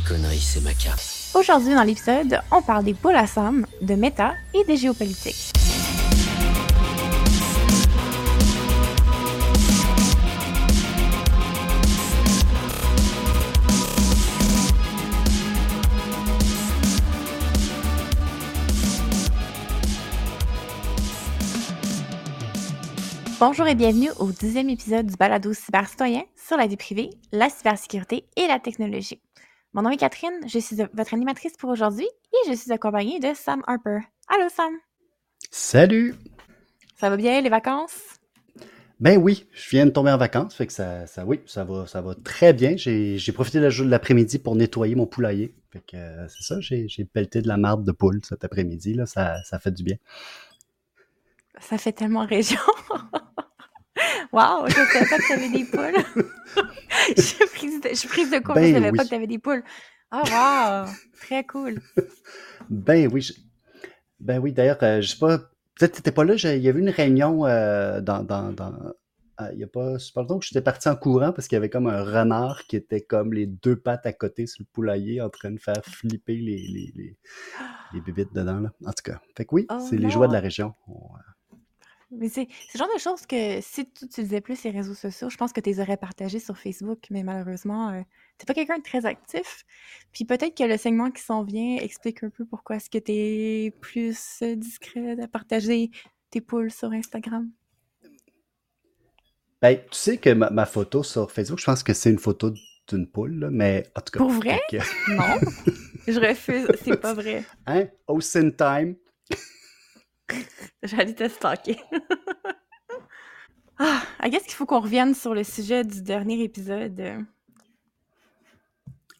Conneries, c'est ma cape. Aujourd'hui, dans l'épisode, on parle des poules à Sam, de méta et des géopolitiques. Bonjour et bienvenue au dixième épisode du balado cybercitoyen sur la vie privée, la cybersécurité et la technologie. Mon nom est Catherine, je suis votre animatrice pour aujourd'hui et je suis accompagnée de Sam Harper. Allô Sam! Salut! Ça va bien les vacances? Ben oui, je viens de tomber en vacances, fait que ça, ça oui, ça va, ça va très bien. J'ai profité de la- de l'après-midi pour nettoyer mon poulailler. Fait que euh, c'est ça, j'ai j'ai pelleté de la marde de poule cet après-midi, là, ça, ça fait du bien. Ça fait tellement région. Wow, je savais pas que t'avais des poules. je suis prise de, je suis prise de court, je Ben savais oui. pas que t'avais des poules. Ah wow, très cool. Ben oui, je- ben oui, d'ailleurs, euh, je sais pas, peut-être que t'étais pas là, il y avait une réunion euh, dans, dans, dans euh, il y a pas super longtemps que j'étais parti en courant parce qu'il y avait comme un renard qui était comme les deux pattes à côté sur le poulailler en train de faire flipper les, les, les, les bébites dedans, là. En tout cas, fait que oui, Oh c'est les joies de la région. On, euh, Mais c'est le genre de choses que si tu utilisais plus les réseaux sociaux, je pense que tu les aurais partagés sur Facebook, mais malheureusement, euh, t'es pas quelqu'un de très actif. Puis peut-être que le segment qui s'en vient explique un peu pourquoi est-ce que t'es plus euh, discret à partager tes poules sur Instagram. Ben, tu sais que ma, ma photo sur Facebook, je pense que c'est une photo d'une poule, là, mais en tout cas. Pour vrai? Non, je refuse, c'est pas vrai. hein? Ocean Time. J'allais te stalker. ah, I guess qu'il faut qu'on revienne sur le sujet du dernier épisode euh,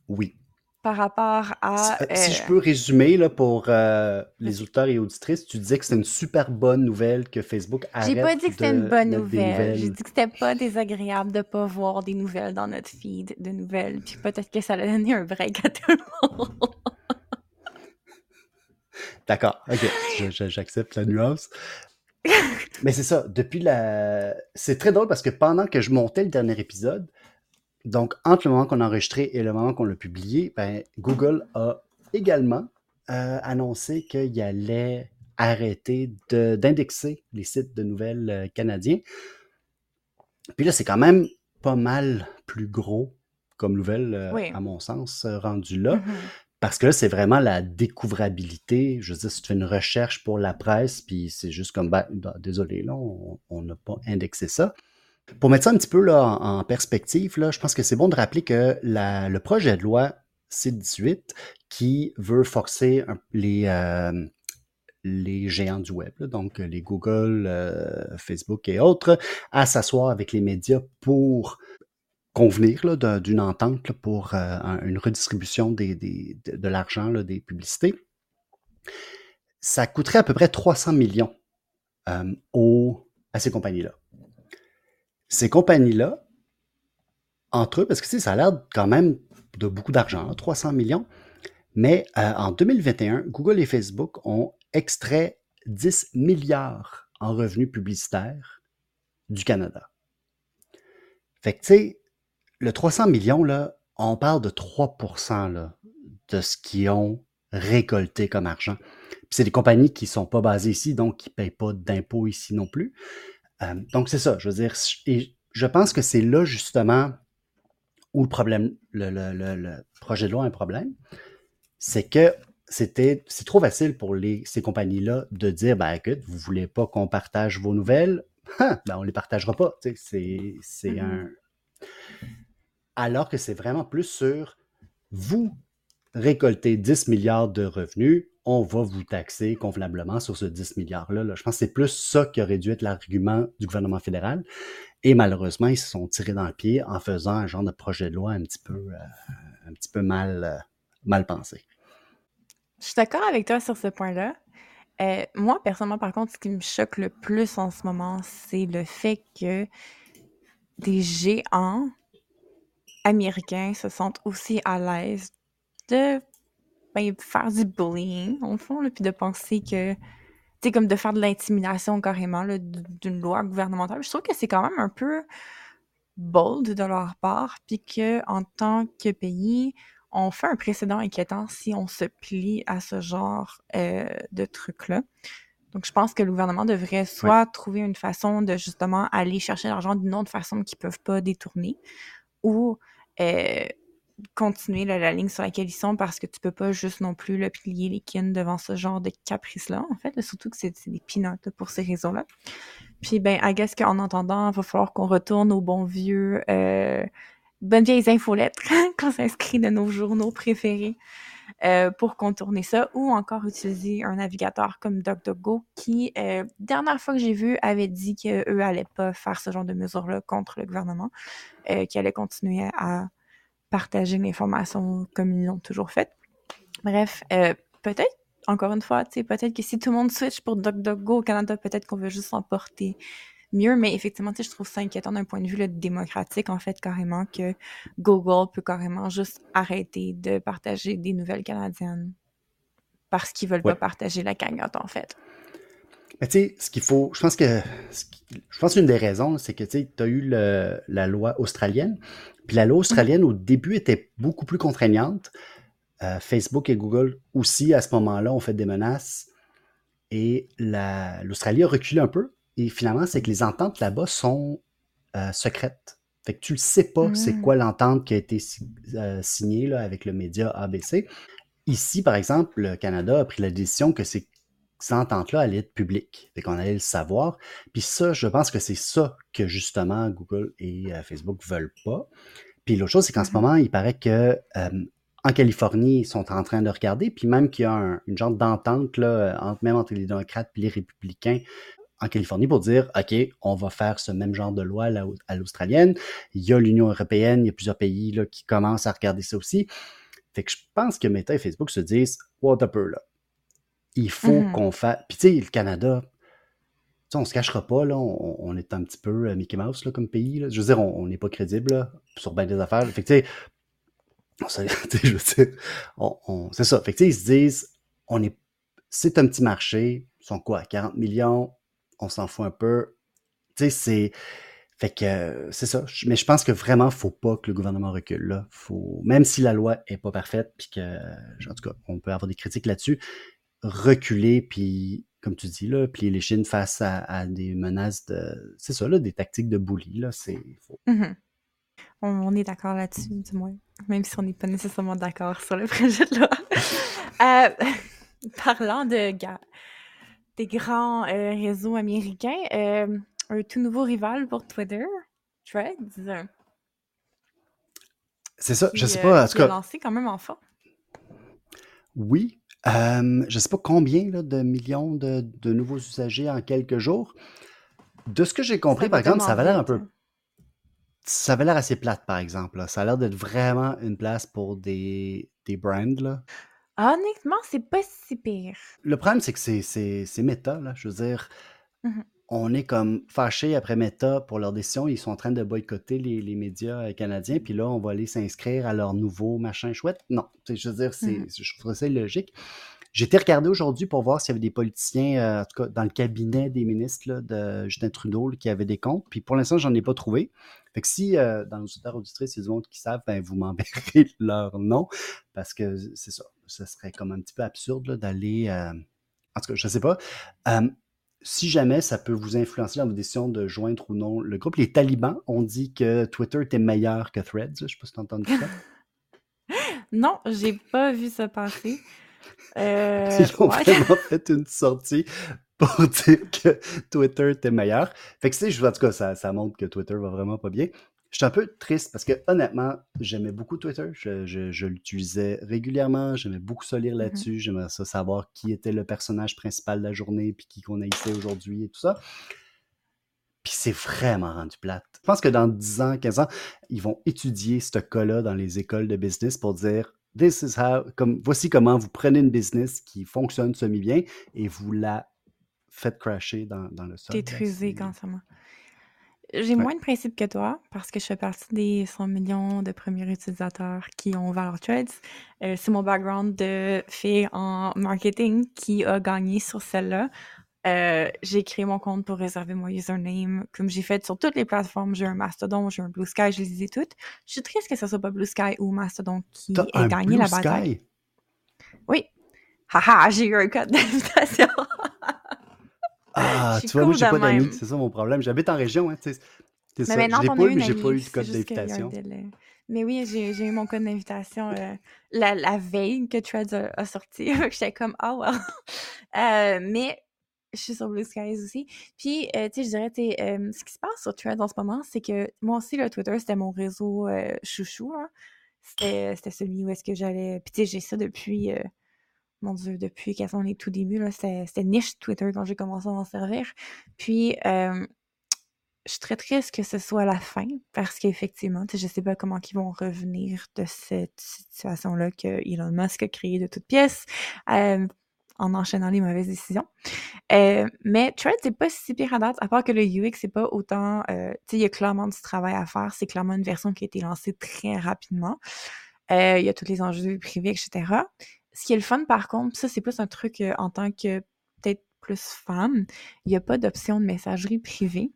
Oui. par rapport à... Si, si euh, je peux résumer là, pour euh, les auditeurs et auditrices, tu disais que c'était une super bonne nouvelle que Facebook arrête J'ai pas dit que c'était une bonne nouvelle. J'ai dit que c'était pas désagréable de pas voir des nouvelles dans notre feed de nouvelles. Puis peut-être que ça allait donner un break à tout le monde. D'accord, ok, je- j'accepte la nuance. Mais c'est ça, depuis la... C'est très drôle parce que pendant que je montais le dernier épisode, donc entre le moment qu'on a enregistré et le moment qu'on l'a publié, ben, Google a également euh, annoncé qu'il allait arrêter de- d'indexer les sites de nouvelles euh, canadiens. Puis là, c'est quand même pas mal plus gros comme nouvelle, euh, Oui. à mon sens, rendu là. Mhm. Parce que c'est vraiment la découvrabilité. Je veux dire, fais une recherche pour la presse, puis c'est juste comme, ben, ben, désolé, là, on n'a pas indexé ça. Pour mettre ça un petit peu là, en, perspective, là, je pense que c'est bon de rappeler que le projet de loi C-18 qui veut forcer les, euh, les géants du web, là, donc les Google, euh, Facebook et autres, à s'asseoir avec les médias pour convenir d'une entente pour euh, un- une redistribution de, l'argent des publicités. Ça coûterait à peu près 300 millions euh, à ces compagnies-là. Ces compagnies-là, entre eux, parce que ça a l'air quand même de beaucoup d'argent, hein, 300 millions, mais euh, en 2021, Google et Facebook ont extrait 10 milliards en revenus publicitaires du Canada. Fait que, tu sais, le 300 millions, là, on parle de 3 là, de ce qu'ils ont récolté comme argent. Puis c'est des compagnies qui sont pas basées ici, donc qui payent pas d'impôts ici non plus. Euh, donc c'est ça, je veux dire, et je pense que c'est là justement où le problème, le, le- le- le projet de loi a un problème, c'est que c'était, c'est trop facile pour les, ces compagnies-là de dire, ben écoute, vous voulez pas qu'on partage vos nouvelles, hein, ben on les partagera pas. C'est, c'est Mhm. un, alors que c'est vraiment plus sur vous récoltez 10 milliards de revenus, on va vous taxer convenablement sur ce 10 milliards-là. là. Je pense que c'est plus ça qui aurait dû être l'argument du gouvernement fédéral. Et malheureusement, ils se sont tirés dans le pied en faisant un genre de projet de loi un petit peu, euh, un petit peu mal, euh, mal pensé. Je suis d'accord avec toi sur ce point-là. Euh, moi, personnellement, par contre, ce qui me choque le plus en ce moment, c'est le fait que des géants américains se sentent aussi à l'aise de ben, faire du bullying, en fond, puis de penser que, tu sais, comme de faire de l'intimidation carrément d'une loi gouvernementale. Je trouve que c'est quand même un peu bold de leur part, puis que en tant que pays, on fait un précédent inquiétant si on se plie à ce genre euh, de trucs-là. Donc, je pense que le gouvernement devrait soit trouver une façon de justement aller chercher l'argent d'une autre façon qu'ils ne peuvent pas détourner, ou euh, continuer la ligne sur laquelle ils sont parce que tu peux pas juste non plus le plier les kins devant ce genre de caprice-là, en fait. surtout que c'est des peanuts pour ces raisons-là. Puis, ben, I guess qu'en entendant, il va falloir qu'on retourne au bon vieux euh, bonnes vieilles infolettres qu'on s'inscrit de nos journaux préférés euh, pour contourner ça, ou encore utiliser un navigateur comme DuckDuckGo qui, euh, dernière fois que j'ai vu, avait dit qu'eux n'allaient pas faire ce genre de mesures-là contre le gouvernement, euh, qu'ils allaient continuer à partager l'information comme ils l'ont toujours fait. Bref, peut-être, encore une fois, peut-être que si tout le monde switch pour DuckDuckGo au Canada, peut-être qu'on veut juste s'emporter mieux, mais effectivement, je trouve ça inquiétant d'un point de vue démocratique, en fait, carrément, que Google peut carrément juste arrêter de partager des nouvelles canadiennes parce qu'ils veulent pas partager la cagnotte, en fait. Mais tu sais, ce qu'il faut, je pense que, je pense qu'une des raisons, c'est que tu as eu la loi australienne, puis la loi australienne, au début, était beaucoup plus contraignante. Euh, Facebook et Google aussi, à ce moment-là, ont fait des menaces. Et l'Australie a reculé un peu. Et finalement, c'est que les ententes là-bas sont euh, secrètes. Fait que tu ne sais pas c'est mmh. quoi l'entente qui a été euh, signée là, avec le média ABC. Ici, par exemple, le Canada a pris la décision que ces, ententes-là allaient être publiques. Fait qu'on allait le savoir. Puis ça, je pense que c'est ça que justement Google et euh, Facebook veulent pas. Puis l'autre chose, c'est qu'en ce mmh moment, il paraît que en Californie, ils sont en train de regarder, puis même qu'il y a une genre d'entente, là, même entre les démocrates et les républicains, en Californie pour dire, OK, on va faire ce même genre de loi à l'australienne. Il y a l'Union européenne, il y a plusieurs pays là, qui commencent à regarder ça aussi. Fait que je pense que Meta et Facebook se disent, what a peu là. Il faut mm-hmm. qu'on fasse. Puis tu sais, le Canada, on se cachera pas, là, on, est un petit peu euh, Mickey Mouse là, comme pays. Je veux dire, on n'est pas crédible sur bien des affaires. Fait que tu sais, je veux dire, c'est ça. Fait que ils se disent, on est, c'est un petit marché, ils sont quoi, 40 millions, on s'en fout un peu. Tu sais, c'est. Fait que c'est ça. Mais je pense que vraiment, faut pas que le gouvernement recule. Là. Faut, même si la loi est pas parfaite, puis que, en tout cas, on peut avoir des critiques là-dessus, reculer, puis, comme tu dis, là, plier les chines face à, des menaces de. C'est ça, là, des tactiques de bully, là, c'est. Mm-hmm. on, est d'accord là-dessus, du moins. Même si on n'est pas nécessairement d'accord sur le projet de loi. Euh, parlant de gars des grands euh, réseaux américains. Euh, un tout nouveau rival pour Twitter, Threads. C'est ça, je sais pas. En tout cas, lancé quand même enfant. Oui. Euh, je sais pas combien de millions de, nouveaux usagers en quelques jours. De ce que j'ai compris, par exemple, ça avait l'air un peu. Hein. Ça avait l'air assez plate, par exemple. Ça a l'air d'être vraiment une place pour des, des brands. Là. Honnêtement, c'est pas si pire. Le problème, c'est que c'est, c'est, Meta, là. Je veux dire, mmh on est comme fâché après Meta pour leur décision. Ils sont en train de boycotter les, médias euh, canadiens, puis là, on va aller s'inscrire à leur nouveau machin chouette. Non, je veux dire, c'est, mmh je trouve ça logique. J'ai été regarder aujourd'hui pour voir s'il y avait des politiciens, euh, en tout cas dans le cabinet des ministres de Justin Trudeau, qui avaient des comptes. Puis pour l'instant, j'en ai pas trouvé. Fait que si euh, dans nos auditeurs auditrices, il y a qui savent, ben, vous m'enverrez leur nom. Parce que c'est ça ce serait comme un petit peu absurde d'aller. Euh, en tout cas, je ne sais pas. Euh, si jamais ça peut vous influencer dans vos décisions de joindre ou non le groupe, les talibans ont dit que Twitter était meilleur que Threads. Je ne sais pas si tu as entendu ça. non, j'ai pas vu ça passer. Euh, Ils ont vraiment fait une sortie pour dire que Twitter était meilleur. Fait que, tu sais, en tout cas, ça, ça montre que Twitter va vraiment pas bien. Je suis un peu triste parce que honnêtement, j'aimais beaucoup Twitter. Je, l'utilisais régulièrement. J'aimais beaucoup ça lire mmh là-dessus. J'aimais ça savoir qui était le personnage principal de la journée puis qui qu'on haïssait aujourd'hui et tout ça. Puis c'est vraiment rendu plate. Je pense que dans 10 ans, 15 ans, ils vont étudier ce cas-là dans les écoles de business pour dire This is how, comme, voici comment vous prenez une business qui fonctionne semi-bien et vous la faites crasher dans, dans le sol. Détruisez Ben, constamment. J'ai Ouais. moins de principe que toi parce que je fais partie des 100 millions de premiers utilisateurs qui ont ouvert leurs threads. Euh, c'est mon background de fille en marketing qui a gagné sur celle-là. Euh, j'ai créé mon compte pour réserver mon username, comme j'ai fait sur toutes les plateformes. J'ai un Mastodon, j'ai un Blue Sky, je les ai toutes. Je suis triste que ce soit pas Blue Sky ou Mastodon qui T'as ait un gagné Blue la bataille. Sky? Oui. Haha, j'ai eu un code d'invitation. Ah, tu vois, moi, j'ai pas d'amis. C'est ça mon problème. J'habite en région, hein, tu sais. C'est Mais ça. Je l'ai pas eu, mais j'ai pas eu de code d'invitation. Mais oui, j'ai eu mon code d'invitation euh, la, la veille que Threads a, a sorti. J'étais comme, ah well. Euh, mais je suis sur Blue Skies aussi. Puis, euh, tu sais, je dirais, tu sais, ce qui se passe sur Threads en ce moment, c'est que moi aussi, le Twitter, c'était mon réseau chouchou. hein. C'était celui où est-ce que j'allais. Puis, tu sais, j'ai ça depuis, mon Dieu, depuis quasiment les tout débuts. là. C'était niche Twitter quand j'ai commencé à m'en servir. Puis, euh, je suis très triste que ce soit la fin parce qu'effectivement, je sais pas comment ils vont revenir de cette situation-là que Elon Musk a créée de toutes pièces euh, en enchaînant les mauvaises décisions. Euh, mais Threads, c'est pas si pire à date, à part que le UX, c'est pas autant... euh, tu sais, il y a clairement du travail à faire. C'est clairement une version qui a été lancée très rapidement. Il y a tous les enjeux privés, etc. Ce qui est le fun, par contre, ça, c'est plus un truc euh, en tant que peut-être plus femme, il n'y a pas d'option de messagerie privée.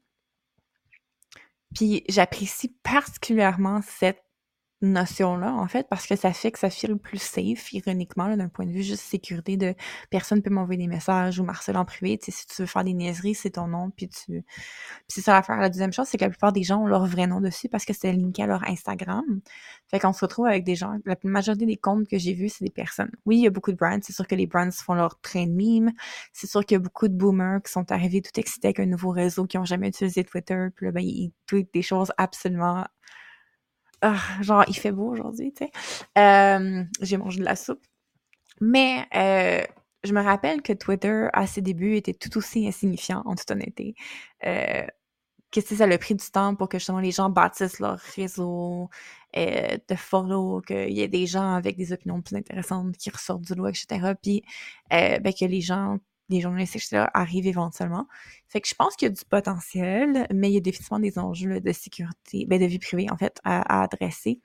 Puis j'apprécie particulièrement cette notion-là, en fait, parce que ça fait que ça file plus safe, ironiquement, d'un point de vue juste sécurité de personne peut m'envoyer des messages ou Marcel en privé. Tu sais, si tu veux faire des niaiseries, c'est ton nom, puis tu. Puis c'est ça l'affaire. La deuxième chose, c'est que la plupart des gens ont leur vrai nom dessus parce que c'est linké à leur Instagram. Fait qu'on se retrouve avec des gens. La majorité des comptes que j'ai vus, c'est des personnes. Oui, il y a beaucoup de brands. C'est sûr que les brands font leur train de meme. C'est sûr qu'il y a beaucoup de boomers qui sont arrivés tout excités avec un nouveau réseau, qui ont jamais utilisé Twitter. Puis là, ben, ils tweetent des choses absolument ah, genre, il fait beau aujourd'hui, tu sais. Euh, j'ai mangé de la soupe. Mais euh, je me rappelle que Twitter, à ses débuts, était tout aussi insignifiant, en toute honnêteté. Euh, que ça a pris du temps pour que justement les gens bâtissent leur réseau euh, de follow, qu'il y ait des gens avec des opinions plus intéressantes qui ressortent du lot, etc. Puis euh, ben, que les gens, les journalistes, etc., arrivent éventuellement. Fait que je pense qu'il y a du potentiel, mais il y a définitivement des enjeux de sécurité, ben, de vie privée, en fait, à, adresser.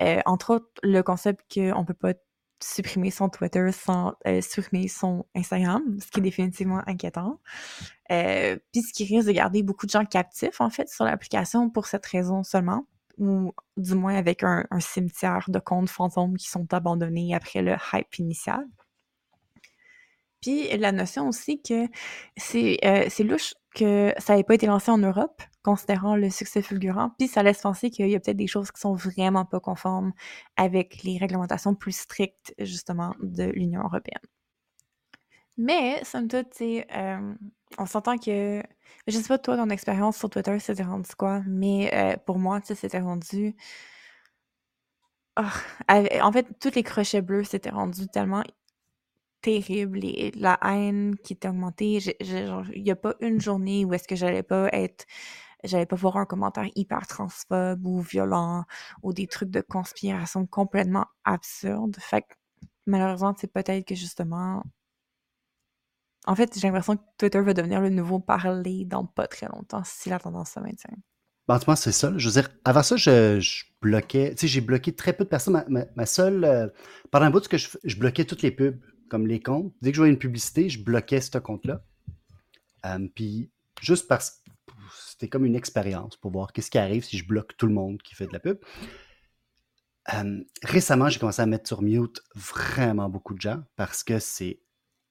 Euh, entre autres, le concept qu'on peut pas supprimer son Twitter sans euh, supprimer son Instagram, ce qui est définitivement inquiétant. Euh, Puis ce qui risque de garder beaucoup de gens captifs, en fait, sur l'application pour cette raison seulement, ou du moins avec un cimetière de comptes fantômes qui sont abandonnés après le hype initial. Puis la notion aussi que c'est euh, louche que ça n'ait pas été lancé en Europe, considérant le succès fulgurant. Puis ça laisse penser qu'il y a peut-être des choses qui sont vraiment pas conformes avec les réglementations plus strictes, justement, de l'Union européenne. Mais, somme toute, euh, on s'entend que... Je sais pas, toi, ton expérience sur Twitter, c'était rendu quoi? Mais euh, pour moi, tu sais, c'était rendu... Avec- en fait, tous les crochets bleus, c'était rendu tellement terrible et la haine qui était augmentée. Il n'y a pas une journée où est-ce que j'allais pas être, j'allais pas voir un commentaire hyper transphobe ou violent ou des trucs de conspiration complètement absurdes. Fait que malheureusement, c'est peut-être que justement, en fait, j'ai l'impression que Twitter va devenir le nouveau parler dans pas très longtemps si la tendance se maintient. Ben, en tout cas, c'est ça. Je veux dire, avant ça, je, bloquais. Tu sais, j'ai bloqué très peu de personnes. Ma, seule. euh, pendant un bout, que je, je bloquais toutes les pubs, comme les comptes. Dès que je voyais une publicité, je bloquais ce compte-là. Euh, puis, juste parce que c'était comme une expérience pour voir qu'est-ce qui arrive si je bloque tout le monde qui fait de la pub. Euh, récemment, j'ai commencé à mettre sur mute vraiment beaucoup de gens parce que c'est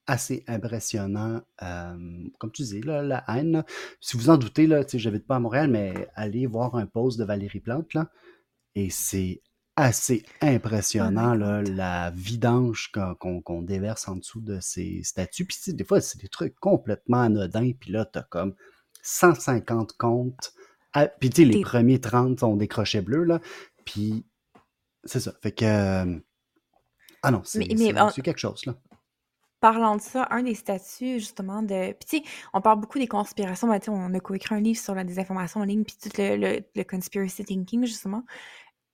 assez impressionnant. euh, comme tu dis, là, la haine. Si vous en doutez, là, j'habite pas à Montréal, mais allez voir un post de Valérie Plante, là, et c'est assez impressionnant, Oh my là, la vidange qu'on déverse en dessous de ces statuts. Puis, tu sais, des fois, c'est des trucs complètement anodins, puis là, t'as comme 150 comptes. à- Puis, tu sais, les premiers 30 sont des crochets bleus, là. Puis, c'est ça. Fait que... euh, Ah non, c'est quelque chose, là. parlant de ça, un des statuts, justement, de. Puis, tu sais, on parle beaucoup des conspirations. Ben, on a coécrit un livre sur la désinformation en ligne, puis tout le, le, le conspiracy thinking, justement.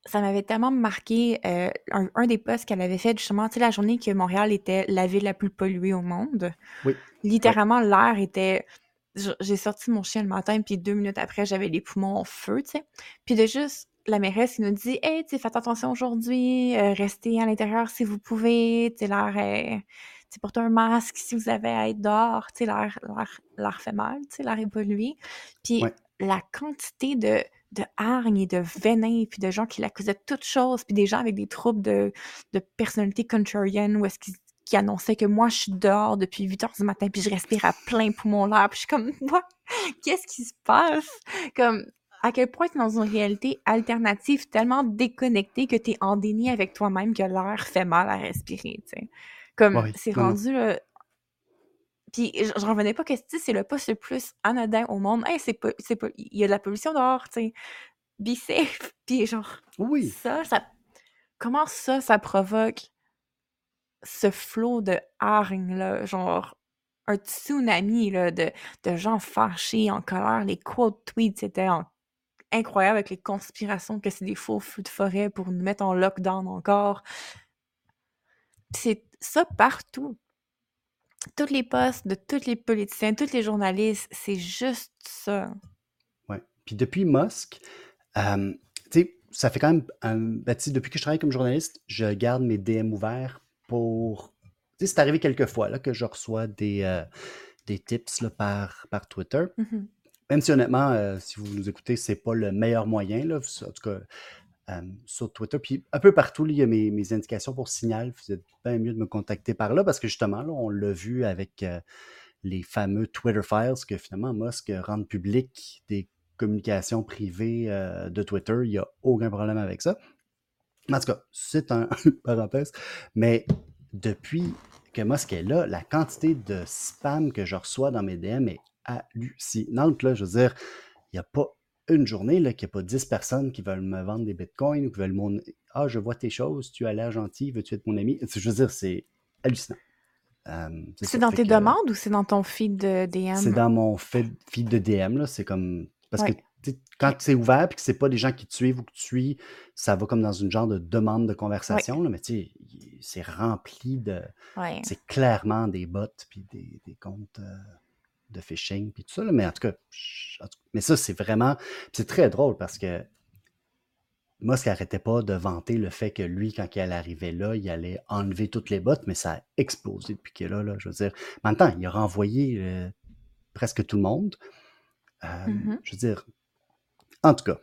Ça m'avait tellement marqué euh, un, un des posts qu'elle avait fait, justement, tu sais, la journée que Montréal était la ville la plus polluée au monde. Oui. Littéralement, l'air était. J'ai sorti mon chien le matin, puis deux minutes après, j'avais les poumons en feu, tu sais. Puis de juste la mairesse qui nous dit Hey, tu sais, faites attention aujourd'hui, euh, restez à l'intérieur si vous pouvez, tu sais, l'air est. Tu portez un masque si vous avez à être dehors, tu sais, l'air, l'air, l'air fait mal, tu sais, l'air est pollué. Puis Ouais. La quantité de, de hargne et de venin, puis de gens qui l'accusaient de toutes choses, puis des gens avec des troubles de, de personnalité contrarienne, où est-ce qu'ils qui annonçaient que moi, je suis dehors depuis 8 heures du matin, puis je respire à plein poumon l'air, puis je suis comme, moi, qu'est-ce qui se passe? Comme, à quel point t'es dans une réalité alternative tellement déconnectée que t'es en déni avec toi-même que l'air fait mal à respirer, tu sais? Comme, c'est rendu, là, puis je, revenais pas que c'est le poste le plus anodin au monde. Hey, c'est pas, il y a de la pollution dehors, tu sais. Be safe. Puis genre, Oui. ça, ça, comment ça, ça provoque ce flot de hargne, là, genre un tsunami, là, de, de gens fâchés, en colère. Les quote tweets, c'était incroyable avec les conspirations que c'est des faux feux de forêt pour nous mettre en lockdown encore. C'est ça partout tous les postes de tous les politiciens, tous les journalistes, c'est juste ça. Ouais. Puis depuis Musk, euh, tu sais, ça fait quand même. un- ben, tu sais, depuis que je travaille comme journaliste, je garde mes DM ouverts pour. Tu sais, c'est arrivé quelques fois là, que je reçois des, euh, des tips là, par, par Twitter. Mhm. Même si honnêtement, euh, si vous nous écoutez, c'est pas le meilleur moyen, là, en tout cas euh, sur Twitter. Puis un peu partout, il y a mes, mes indications pour signal. Vous êtes bien mieux de me contacter par là parce que justement, là, on l'a vu avec euh, les fameux Twitter Files que finalement Musk rend public des communications privées euh, de Twitter. Il n'y a aucun problème avec ça. En tout cas, c'est un parenthèse. Mais depuis que Musk est là, la quantité de spam que je reçois dans mes DM est hallucinante. Là. Je veux dire, il n'y a pas une journée là, qu'il n'y a pas 10 personnes qui veulent me vendre des bitcoins ou qui veulent mon. Ah, je vois tes choses, tu as l'air gentil, veux-tu être mon ami? Je veux dire, c'est hallucinant. Euh, C'est dans tes que, demandes ou c'est dans ton feed de DM? C'est dans mon feed, feed de DM, là. C'est comme. Parce Ouais. que quand c'est ouvert et que c'est pas des gens qui te suivent ou que tu suis, ça va comme dans une genre de demande de conversation, là, mais tu sais, c'est rempli de. Ouais. C'est clairement des bots puis des, des comptes euh, de phishing puis tout ça, là, mais en tout cas, je- en tout- mais ça, c'est vraiment. C'est très drôle parce que Musk n'arrêtait pas de vanter le fait que lui, quand il allait arriver là, il allait enlever toutes les bottes, mais ça a explosé depuis qu'il est là, là. Je veux dire, temps, il a renvoyé euh, presque tout le monde. Euh, Mhm. Je veux dire, en tout cas,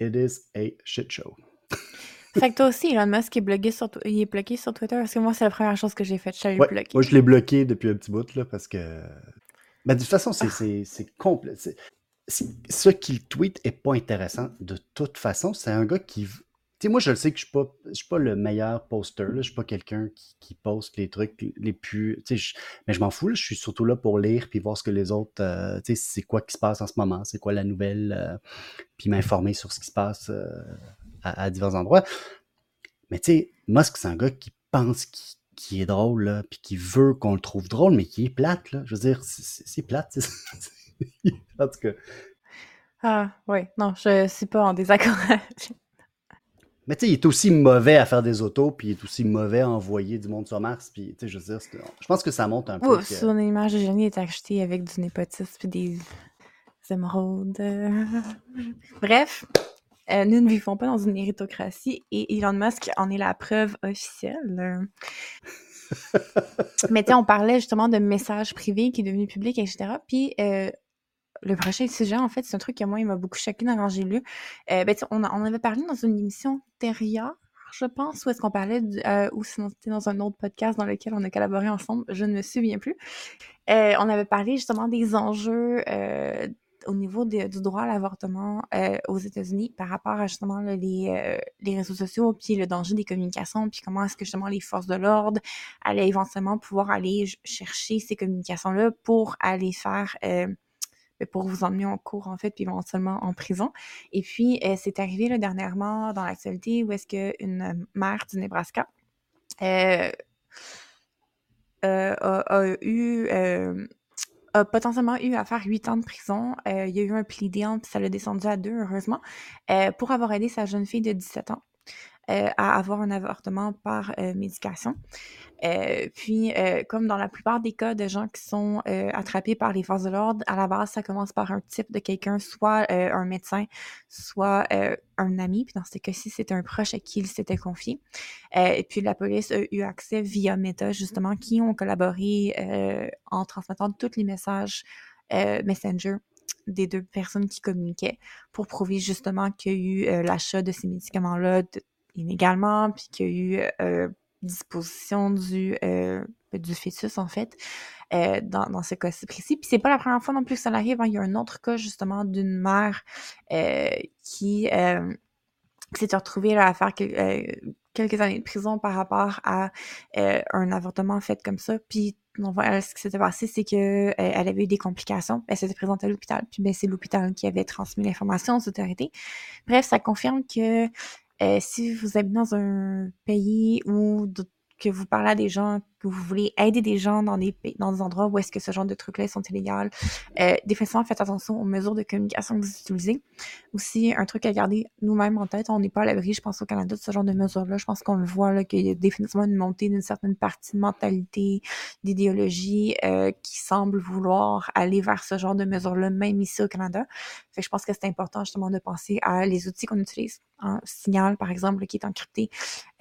it is a shit show. Fait que toi aussi, Elon Musk est bloqué sur, il est bloqué sur Twitter parce que moi, c'est la première chose que j'ai faite. Je allée Ouais, le bloquer. moi, je l'ai bloqué depuis un petit bout, là, parce que. Ben, de toute façon, Ah. c'est c'est- c'est complet. Ce qu'il tweet est pas intéressant de toute façon. C'est un gars qui. Tu sais, moi, je le sais que je suis pas, je suis pas le meilleur poster, là. Je suis pas quelqu'un qui, qui poste les trucs les plus. Je- mais je m'en fous, là. Je suis surtout là pour lire puis voir ce que les autres. euh, tu sais, c'est quoi qui se passe en ce moment, c'est quoi la nouvelle, euh, puis m'informer sur ce qui se passe euh, à, à divers endroits. Mais tu sais, Musk, c'est un gars qui pense qu'il qui est drôle, là, puis qui veut qu'on le trouve drôle, mais qui est plate, là. Je veux dire, c'est- plate. en tout cas. Ah, ouais. Non, je suis pas en désaccord. Mais tu sais, il est aussi mauvais à faire des autos, puis il est aussi mauvais à envoyer du monde sur Mars, puis tu sais, je veux dire, je pense que ça monte un peu. Que- son image de génie est achetée avec du népotisme puis des émeraudes. Bref, euh, nous ne vivons pas dans une méritocratie et Elon Musk en est la preuve officielle. Mais tu on parlait justement de messages privés qui est devenu public, etc. Puis euh, le prochain sujet, en fait, c'est un truc que moi, il m'a beaucoup choqué dans quand j'ai lu. Euh, ben, on, a- on avait parlé dans une émission antérieure, je pense, où est-ce qu'on parlait, du, euh, ou sinon c'était dans un autre podcast dans lequel on a collaboré ensemble, je ne me souviens plus. On avait parlé justement des enjeux au niveau du droit à l'avortement euh, aux États-Unis par rapport à justement les, euh, les réseaux sociaux, puis le danger des communications, puis comment est-ce que justement les forces de l'ordre allaient éventuellement pouvoir aller chercher ces communications-là pour aller faire... euh, ben, pour vous emmener en cours, en fait, puis éventuellement en prison. Et puis, c'est arrivé là, dernièrement dans l'actualité où est-ce qu'une mère du Nebraska a, eu a potentiellement eu à faire huit ans de prison. Euh, il y a eu un plea deal, puis ça l'a descendu à deux, heureusement, euh, pour avoir aidé sa jeune fille de 17 ans euh, à avoir un avortement par médication. Euh, puis, euh, comme dans la plupart des cas de gens qui sont euh, attrapés par les forces de l'ordre, à la base, ça commence par un type de quelqu'un, soit euh, un médecin, soit euh, un ami. Puis dans ce cas-ci, c'était un proche à qui il s'était confié. Euh, et puis la police a eu accès via Meta, justement, qui ont collaboré en transmettant tous les messages Messenger des deux personnes qui communiquaient pour prouver justement qu'il y a eu l'achat de ces médicaments-là illégalement, puis qu'il y a eu disposition du, euh, du fœtus, en fait, euh, dans, dans ce cas-ci précis. Puis c'est pas la première fois non plus que ça arrive. hein. Il y a un autre cas, justement, d'une mère euh, qui euh, s'est retrouvée à faire euh, quelques années de prison par rapport à euh, un avortement fait comme ça. Puis ce qui s'était passé, c'est que euh, elle avait eu des complications. Elle s'était présentée à l'hôpital, puis ben, c'est l'hôpital qui avait transmis l'information aux autorités. Bref, ça confirme que si vous habitez dans un pays où que vous parlez à des gens, que vous voulez aider des gens dans des dans des endroits où est-ce que ce genre de trucs-là sont illégaux, euh, définitivement faites attention aux mesures de communication que vous utilisez. Aussi, un truc à garder nous-mêmes en tête, on n'est pas à l'abri, je pense, au Canada, de ce genre de mesures-là. Je pense qu'on le voit, qu'il y a définitivement une montée d'une certaine partie de mentalité, d'idéologie euh, qui semble vouloir aller vers ce genre de mesures-là, même ici au Canada. Fait que je pense que c'est important justement de penser à les outils qu'on utilise, un signal par exemple qui est encrypté,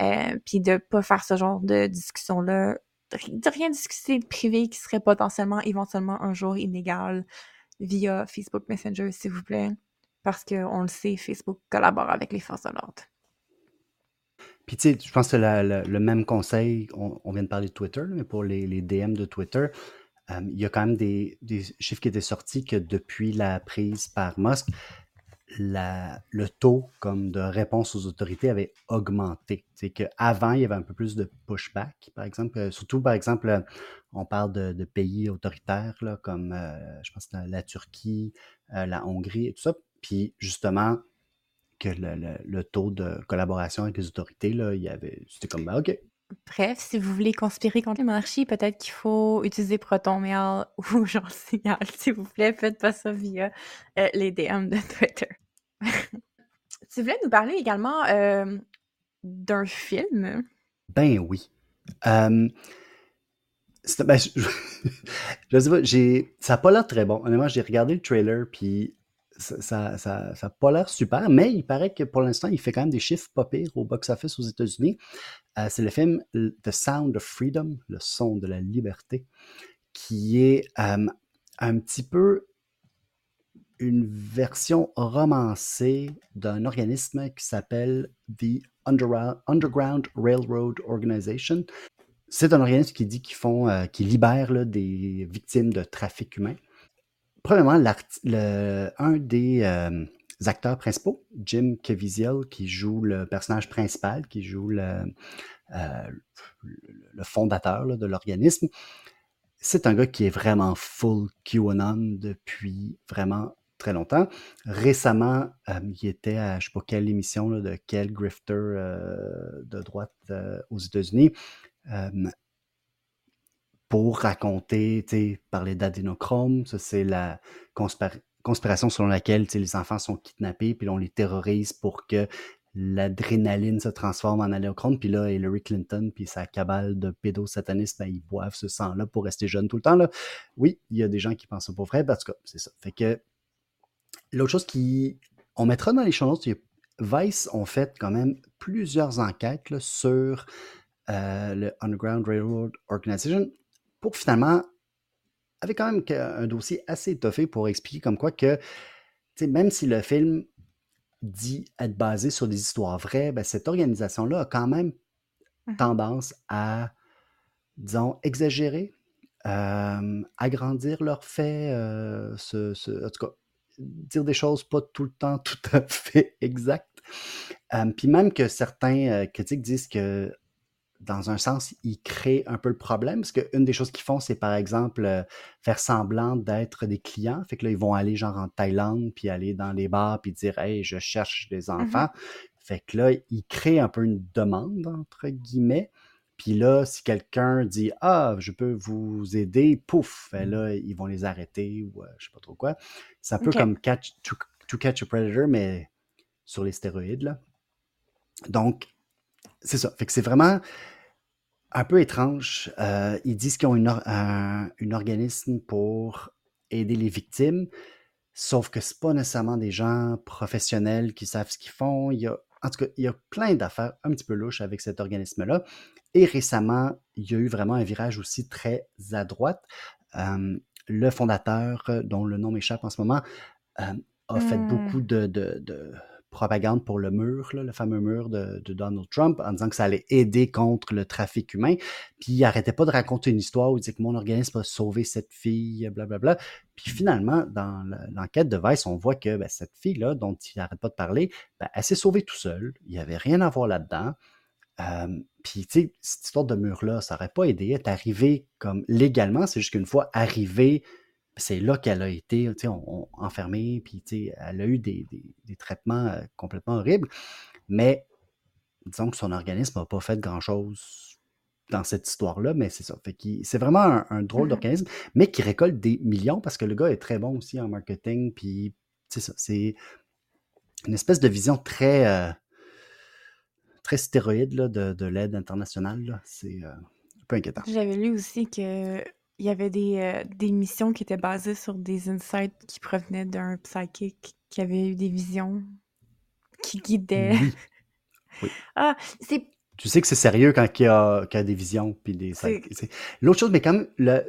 euh, puis de pas faire ce genre de discussion-là, de ri- de rien discuter privé qui serait potentiellement, éventuellement un jour illégal via Facebook Messenger, s'il vous plaît, parce qu'on le sait, Facebook collabore avec les forces de l'ordre. Puis, tu sais, je pense que le même conseil, on, vient de parler de Twitter, mais pour les, DM de Twitter, euh, il y a quand même des, des chiffres qui étaient sortis que depuis la prise par Musk, la- le taux comme de réponse aux autorités avait augmenté. C'est qu'avant, il y avait un peu plus de pushback, par exemple. Euh, Surtout, par exemple, euh, on parle de, pays autoritaires, là, comme euh, je pense la, Turquie, la Hongrie et tout ça. Puis justement, que le, le- le taux de collaboration avec les autorités, là, il y avait. C'était comme ben, OK. Bref, si vous voulez conspirer contre les monarchies, peut-être qu'il faut utiliser ProtonMail ou genre Signal, s'il vous plaît. Faites pas ça via euh, les DM de Twitter. tu voulais nous parler également euh, d'un film? Ben oui. Euh, ben, je, sais pas, j'ai, ça n'a pas l'air très bon. Honnêtement, j'ai regardé le trailer, puis ça ça, ça, ça a pas l'air super, mais il paraît que pour l'instant, il fait quand même des chiffres pas pires au box-office aux États-Unis. Euh, c'est le film The Sound of Freedom, le son de la liberté, qui est un petit peu une version romancée d'un organisme qui s'appelle The Underground, Railroad Organization. C'est un organisme qui dit qu'ils font, euh, qui libère des victimes de trafic humain. Premièrement, le- un des acteurs principaux, Jim Caviezel, qui joue le personnage principal, qui joue le, euh, fondateur de l'organisme, c'est un gars qui est vraiment full QAnon depuis vraiment très longtemps. Récemment, euh, il était à je sais pas quelle émission de quel grifter euh, de droite aux États-Unis pour raconter, parler d'adénochrome. Ça, c'est la conspira- conspiration selon laquelle les enfants sont kidnappés, puis on les terrorise pour que l'adrénaline se transforme en adénochrome. Puis là, Hillary Clinton, puis sa cabale de pédosatanistes, ben, ils boivent ce sang-là pour rester jeunes tout le temps. Là. Oui, il y a des gens qui pensent ça pour vrai. ben, En tout cas, c'est ça. Fait que l'autre chose qui. On mettra dans les show notes, Vice ont fait quand même plusieurs enquêtes sur euh, le Underground Railroad Organization pour finalement, avec quand même un dossier assez étoffé pour expliquer comme quoi que, même si le film dit être basé sur des histoires vraies, ben, cette organisation-là a quand même Mhm. tendance à, disons, exagérer, euh, agrandir leurs faits, euh, en tout cas, dire des choses pas tout le temps tout à fait exactes. Euh, Puis même que certains critiques disent que dans un sens, ils créent un peu le problème, parce qu'une des choses qu'ils font, c'est par exemple euh, faire semblant d'être des clients. Fait que là, ils vont aller genre en Thaïlande, puis aller dans les bars, puis dire Hey, je cherche des enfants. Fait que là, ils créent un peu une demande, entre guillemets. Puis là, si quelqu'un dit Ah, je peux vous aider, pouf, ben là, ils vont les arrêter ou euh, je sais pas trop quoi. C'est un peu comme catch, to, to Catch a Predator, mais sur les stéroïdes. Là. Donc, c'est ça. Fait que c'est vraiment un peu étrange. Euh, ils disent qu'ils ont une, or- un, une organisme pour aider les victimes, sauf que c'est pas nécessairement des gens professionnels qui savent ce qu'ils font. Il y a, en tout cas, il y a plein d'affaires un petit peu louches avec cet organisme-là. Et récemment, il y a eu vraiment un virage aussi très à droite. Euh, le fondateur, dont le nom m'échappe en ce moment, euh, a fait Hmm. beaucoup de, de- de propagande pour le mur, le fameux mur de, Donald Trump, en disant que ça allait aider contre le trafic humain. Puis il arrêtait pas de raconter une histoire où il disait que mon organisme a sauvé cette fille, blablabla. Puis finalement, dans l'enquête de Vice, on voit que ben, cette fille-là, dont il n'arrête pas de parler, ben, elle s'est sauvée tout seule. Il n'y avait rien à voir là-dedans. Euh, puis, tu sais, cette histoire de mur-là, ça n'aurait pas aidé. Elle est arrivée comme légalement, c'est juste qu'une fois arrivée, c'est là qu'elle a été, on- on- enfermée, puis, elle a eu des, des- des traitements euh, complètement horribles. Mais, disons que son organisme n'a pas fait grand-chose dans cette histoire-là, mais c'est ça. C'est vraiment un, un drôle Mhm. d'organisme, mais qui récolte des millions parce que le gars est très bon aussi en marketing, puis, c'est ça, c'est une espèce de vision très... euh, très stéroïde là, de, de l'aide internationale. C'est euh, un peu inquiétant. J'avais lu aussi que il y avait des, euh, des missions qui étaient basées sur des insights qui provenaient d'un psychic qui avait eu des visions, qui guidait. Oui. Oui. Ah, c'est Tu sais que c'est sérieux quand il y a, y a des visions. Puis des, L'autre chose, mais quand même, le,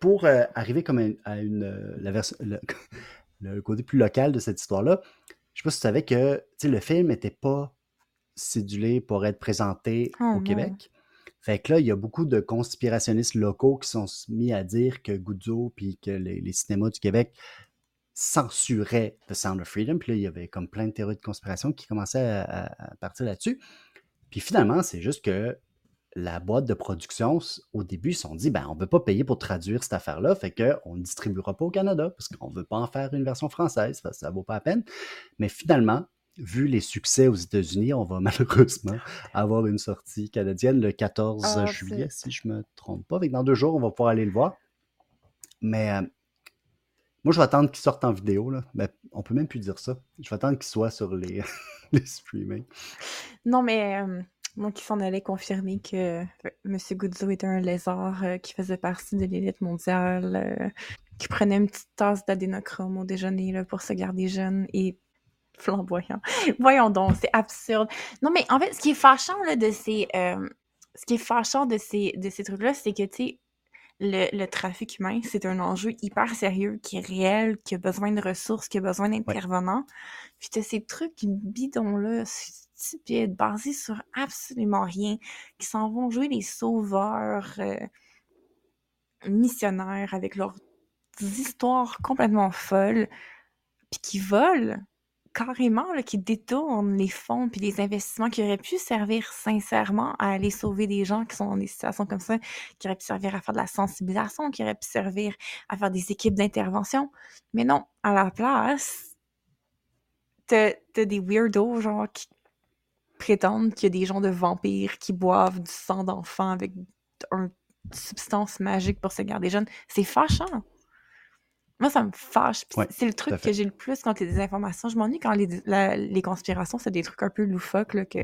pour euh, arriver comme un- à une, euh, la version, le, le côté plus local de cette histoire-là, je sais pas si tu savais que le film n'était pas cédulé pour être présenté Oh au non. Québec. Fait que là, il y a beaucoup de conspirationnistes locaux qui sont mis à dire que Guzzo puis que les, cinémas du Québec censuraient The Sound of Freedom. Puis là, il y avait comme plein de théories de conspiration qui commençaient à, partir là-dessus. Puis finalement, c'est juste que la boîte de production, au début, ils se sont dit, ben, on ne veut pas payer pour traduire cette affaire-là, fait qu'on ne distribuera pas au Canada, parce qu'on ne veut pas en faire une version française, ça ne vaut pas la peine. Mais finalement, vu les succès aux États-Unis, on va malheureusement avoir une sortie canadienne le 14 Ah, juillet, si je ne me trompe pas. Dans deux jours, on va pouvoir aller le voir. Mais euh, moi, je vais attendre qu'il sorte en vidéo. Là. Ben, on peut même plus dire ça. Je vais attendre qu'il soit sur les, les streamings. Non, mais euh, moi qui s'en allait confirmer que M. Guzzo était un lézard euh, qui faisait partie de l'élite mondiale, euh, qui prenait une petite tasse d'adénochrome au déjeuner là, pour se garder jeune et flamboyant. Voyons donc, c'est absurde. Non, mais en fait, ce qui est fâchant là, de ces, euh, ce qui est fâchant de ces, de ces trucs-là, c'est que, tu sais, le, le trafic humain, c'est un enjeu hyper sérieux, qui est réel, qui a besoin de ressources, qui a besoin d'intervenants. Puis t'as ces trucs bidons-là, stupides, basés sur absolument rien, qui s'en vont jouer les sauveurs euh, missionnaires avec leurs histoires complètement folles, puis qui volent carrément, là, qui détournent les fonds puis les investissements qui auraient pu servir sincèrement à aller sauver des gens qui sont dans des situations comme ça, qui auraient pu servir à faire de la sensibilisation, qui auraient pu servir à faire des équipes d'intervention. Mais non, à la place, t'as t'as des weirdos, genre, qui prétendent qu'il y a des gens de vampires qui boivent du sang d'enfant avec une substance magique pour se garder jeune. C'est fâchant. Moi, ça me fâche. Ouais, c'est le truc que j'ai le plus quand il y a des informations. Je m'ennuie quand les, la- les conspirations, c'est des trucs un peu loufoques, là, que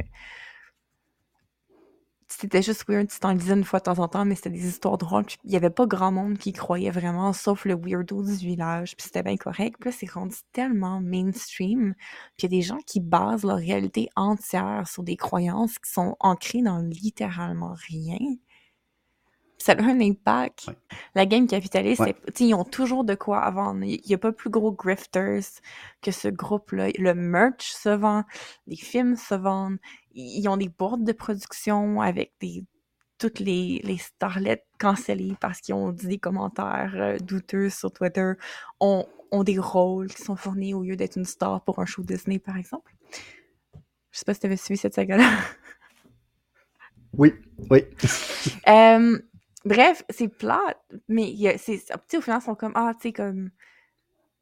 c'était juste weird si t'en lisais une fois de temps en temps, mais c'était des histoires drôles. Il y avait pas grand monde qui croyait vraiment, sauf le weirdo du village. Puis c'était bien correct. Puis là, c'est rendu tellement mainstream. Puis il y a des gens qui basent leur réalité entière sur des croyances qui sont ancrées dans littéralement rien. Ça a un impact. Ouais. La game capitaliste, Ouais. ils ont toujours de quoi à vendre. Il n'y a pas plus gros grifters que ce groupe-là. Le merch se vend, les films se vendent, ils ont des boîtes de production avec des toutes les, les starlettes cancellées parce qu'ils ont dit des commentaires euh, douteux sur Twitter, ont, ont des rôles qui sont fournis au lieu d'être une star pour un show Disney, par exemple. Je sais pas si tu avais suivi cette saga-là. Oui, oui. Euh, bref, c'est plate, mais c'est, au final, ils sont comme, ah, tu sais, comme,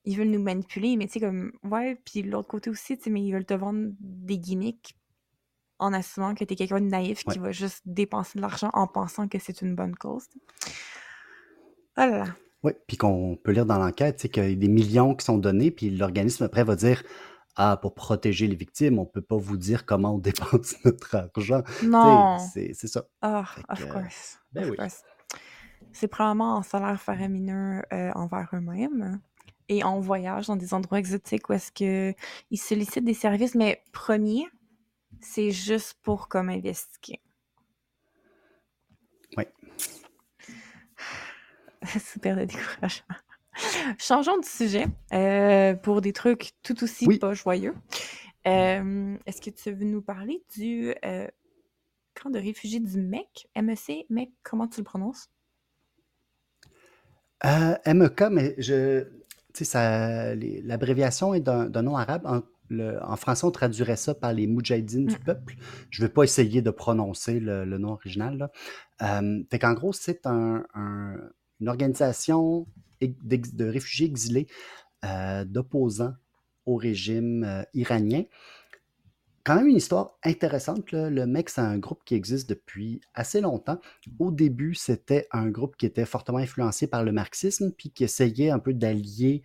ils veulent nous manipuler, mais tu sais, comme, ouais, puis l'autre côté aussi, tu sais, mais ils veulent te vendre des gimmicks en assumant que tu es quelqu'un de naïf Ouais. qui va juste dépenser de l'argent en pensant que c'est une bonne cause. Oh là là. Oui, puis qu'on peut lire dans l'enquête, c'est qu'il y a des millions qui sont donnés, puis l'organisme après va dire Ah, pour protéger les victimes, on ne peut pas vous dire comment on dépense notre argent. Non. c'est ça. Ah, Fait of que, course. ben Of oui. course. C'est probablement en salaire faramineux euh, envers eux-mêmes et en voyage dans des endroits exotiques où est-ce que ils sollicitent des services, mais premier, c'est juste pour comme investiguer. Ouais. Super de découragement. Changeons de sujet euh, pour des trucs tout aussi Oui. pas joyeux. Euh, Est-ce que tu veux nous parler du euh, camp de réfugiés du MEC? MEC? MEC, comment tu le prononces? Euh, MEK, mais je, tu sais, ça- les- l'abréviation est d'un d'un nom arabe. En, le- en français, on traduirait ça par les Moudjahidines du Mm. peuple. Je ne vais pas essayer de prononcer le, le nom original. Là. Euh, fait qu'en gros, c'est un- un- une organisation ex- d'ex- de réfugiés exilés euh, d'opposants au régime euh, iranien. Quand même une histoire intéressante. là. Le mec, c'est un groupe qui existe depuis assez longtemps. Au début, c'était un groupe qui était fortement influencé par le marxisme, puis qui essayait un peu d'allier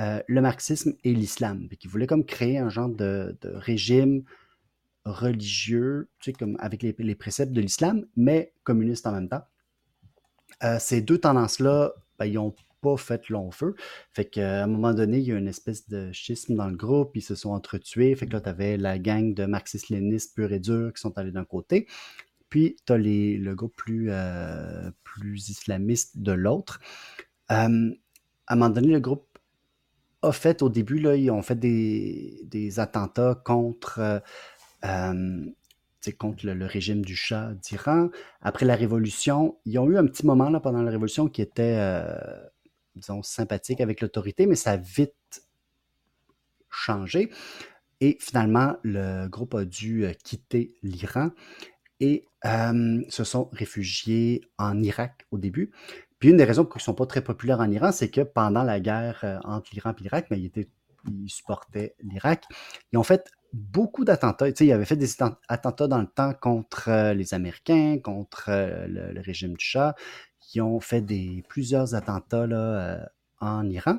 euh, le marxisme et l'islam. Puis qui voulait comme créer un genre de, de régime religieux, tu sais, comme avec les, les préceptes de l'islam, mais communiste en même temps. Euh, ces deux tendances-là, ben, ils n'ont pas fait long feu. Fait qu'à un moment donné, il y a une espèce de schisme dans le groupe, ils se sont entretués. Fait que là, tu avais la gang de marxistes-lénistes purs et durs qui sont allés d'un côté. Puis, tu as le groupe plus, euh, plus islamiste de l'autre. À un moment donné, le groupe a fait, au début, là, ils ont fait des, des attentats contre, euh, contre le, le régime du Shah d'Iran. Après la Révolution, ils ont eu un petit moment là, pendant la Révolution qui était, euh, disons, sympathique avec l'autorité, mais ça a vite changé. Et finalement, le groupe a dû euh, quitter l'Iran et euh, se sont réfugiés en Irak au début. Puis une des raisons pour qu'ils ne sont pas très populaires en Iran, c'est que pendant la guerre euh, entre l'Iran et l'Irak, mais ils, étaient, ils supportaient l'Irak, ils ont fait beaucoup d'attentats. Tu sais, ils avaient fait des atten- attentats dans le temps contre les Américains, contre le, le régime du Shah. Ils ont fait des, plusieurs attentats là, euh, en Iran.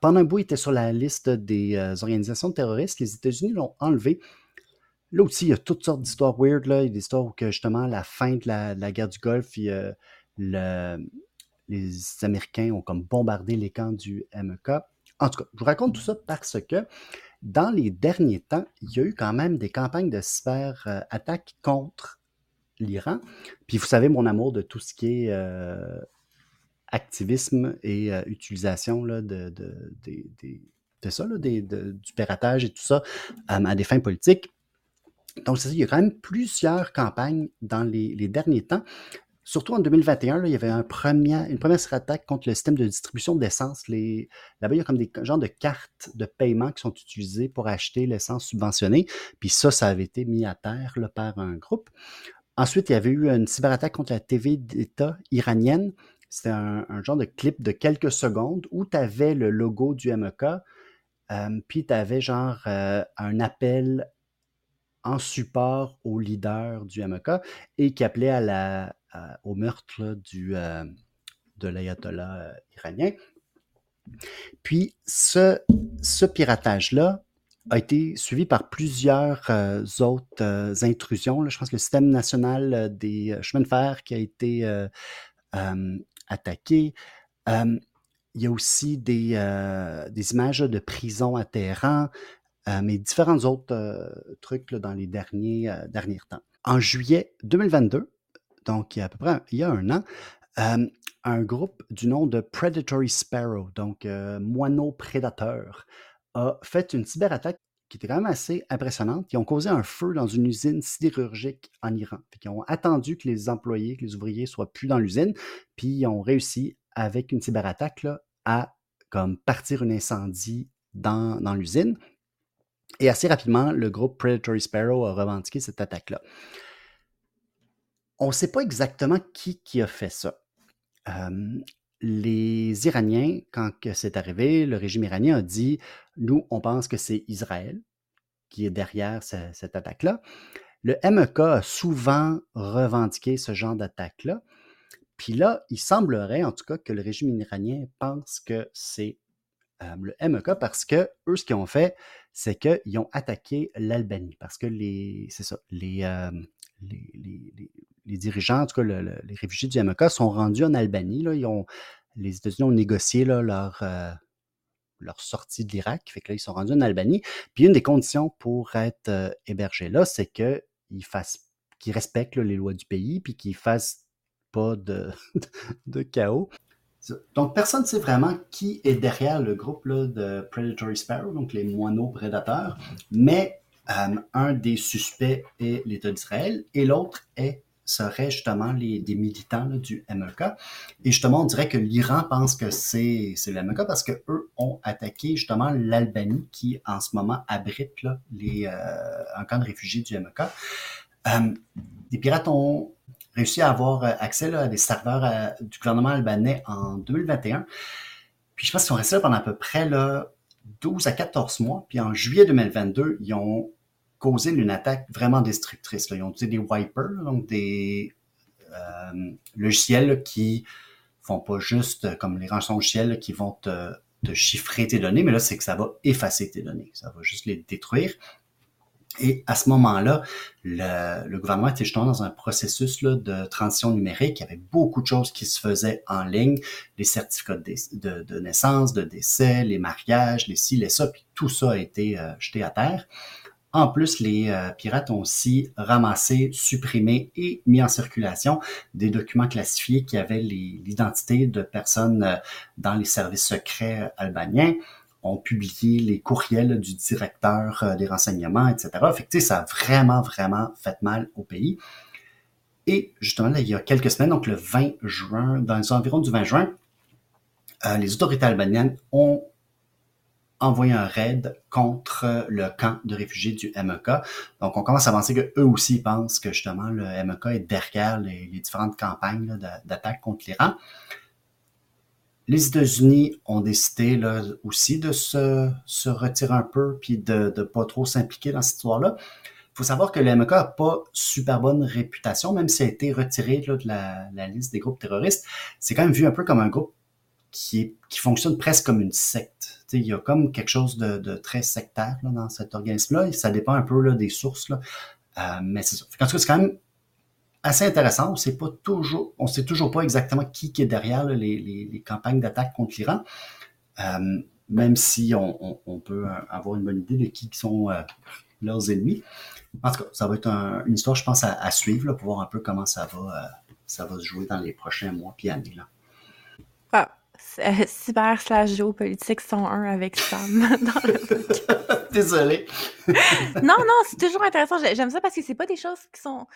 Pendant un bout, ils étaient sur la liste des euh, organisations terroristes. Les États-Unis l'ont enlevé. Là aussi, il y a toutes sortes d'histoires weird. Il y a des histoires où, justement, à la fin de la, guerre du Golfe, il les Américains ont comme bombardé les camps du MEK. En tout cas, je vous raconte tout ça parce que dans les derniers temps, il y a eu quand même des campagnes de cyber-attaques contre l'Iran. Puis vous savez mon amour de tout ce qui est euh, activisme et euh, utilisation là, de, de, ça, du piratage et tout ça euh, à des fins politiques. Donc, c'est ça, il y a quand même plusieurs campagnes dans les, derniers temps. Surtout en 2021, là, il y avait une première attaque contre le système de distribution d'essence. Les- Là-bas, il y a comme des genres de cartes de paiement qui sont utilisées pour acheter l'essence subventionnée. Puis ça, ça avait été mis à terre par un groupe. Ensuite, il y avait eu une cyberattaque contre la TV d'État iranienne. C'était un, genre de clip de quelques secondes où tu avais le logo du MEK, euh, puis tu avais genre euh, un appel en support au leader du MEK et qui appelait à la, au meurtre du, euh, de l'ayatollah iranien. Puis ce, ce piratage-là a été suivi par plusieurs euh, autres euh, intrusions. Je pense que le système national euh, des chemins de fer qui a été attaqué. Il y a aussi des, images de prison à Téhéran, mais différents autres trucs dans les derniers, derniers temps. En juillet 2022, donc il y a à peu près il y a un an, un groupe du nom de Predatory Sparrow, donc moineau prédateur, a fait une cyberattaque qui était quand même assez impressionnante. Ils ont causé un feu dans une usine sidérurgique en Iran. Ils ont attendu que les employés, que les ouvriers soient plus dans l'usine, puis ils ont réussi, avec une cyberattaque, là, à comme, partir un incendie dans, l'usine. Et assez rapidement, le groupe Predatory Sparrow a revendiqué cette attaque-là. On ne sait pas exactement qui, qui a fait ça. Les Iraniens, quand c'est arrivé, le régime iranien a dit Nous, on pense que c'est Israël qui est derrière ce- cette attaque-là. Le MEK a souvent revendiqué ce genre d'attaque-là. Puis là, il semblerait en tout cas que le régime iranien pense que c'est euh, le MEK parce que eux, ce qu'ils ont fait, c'est qu'ils ont attaqué l'Albanie. Parce que les, c'est ça, les, euh, les, dirigeants, en tout cas les réfugiés du MEK, sont rendus en Albanie. Là, ils ont, les États-Unis ont négocié leur, euh, leur sortie de l'Irak. Fait que là, ils sont rendus en Albanie. Puis une des conditions pour être hébergés là, c'est qu'ils fassent respectent les lois du pays, puis qu'ils fassent pas de, de chaos. Donc, personne ne sait vraiment qui est derrière le groupe de Predatory Sparrow, donc les moineaux prédateurs, mais euh, un des suspects est l'État d'Israël et l'autre est serait justement les, des militants du MEK. Et justement, on dirait que l'Iran pense que c'est le MEK parce qu'eux ont attaqué justement l'Albanie qui, en ce moment, abrite là, les, euh, un camp de réfugiés du MEK. Euh, les pirates ont réussi à avoir accès à des serveurs euh, du gouvernement albanais en 2021. Puis je pense qu'ils sont restés là pendant à peu près là, 12 à 14 mois. Puis en juillet 2022, ils ont causé une attaque vraiment destructrice. Ils ont utilisé des wipers, donc des euh, logiciels qui font pas juste comme les rançons logiciels qui vont te, te chiffrer tes données, mais là, c'est que ça va effacer tes données. Ça va juste les détruire. Et à ce moment-là, le, gouvernement était justement dans un processus de transition numérique. Il y avait beaucoup de choses qui se faisaient en ligne, les certificats de, naissance, de décès, les mariages, les ci, les ça, puis tout ça a été euh, jeté à terre. En plus, les euh, pirates ont aussi ramassé, supprimé et mis en circulation des documents classifiés qui avaient l'identité de personnes euh, dans les services secrets albaniens ont publié les courriels du directeur euh, des renseignements, etc. Fait que, ça a vraiment, vraiment fait mal au pays. Et justement, là, il y a quelques semaines, donc le 20 juin, dans les environs du 20 juin, les autorités albaniennes ont envoyé un raid contre le camp de réfugiés du MEK. Donc, on commence à penser qu'eux aussi pensent que justement le MEK est derrière les, différentes campagnes d'attaque contre l'Iran. Les États-Unis ont décidé là, aussi de se, retirer un peu puis de ne pas trop s'impliquer dans cette histoire-là. Il faut savoir que le MK n'a pas super bonne réputation, même s'il a été retiré de la, liste des groupes terroristes. C'est quand même vu un peu comme un groupe qui fonctionne presque comme une secte. Il y a comme quelque chose de, très sectaire là, dans cet organisme-là. Ça dépend un peu là, des sources. Là. Euh, mais c'est ça. En tout cas, c'est quand même assez intéressant. On sait pas toujours, on sait toujours pas exactement qui, est derrière les, campagnes d'attaque contre l'Iran, euh, même si on, peut avoir une bonne idée de qui sont euh, leurs ennemis. En tout cas, ça va être une histoire, je pense, à, suivre pour voir un peu comment ça va, euh, ça va se jouer dans les prochains mois puis années. Là. Ah, cyber slash géopolitique 101 avec Sam dans le Désolé. non, non, c'est toujours intéressant. J'aime ça parce que c'est pas des choses qui sont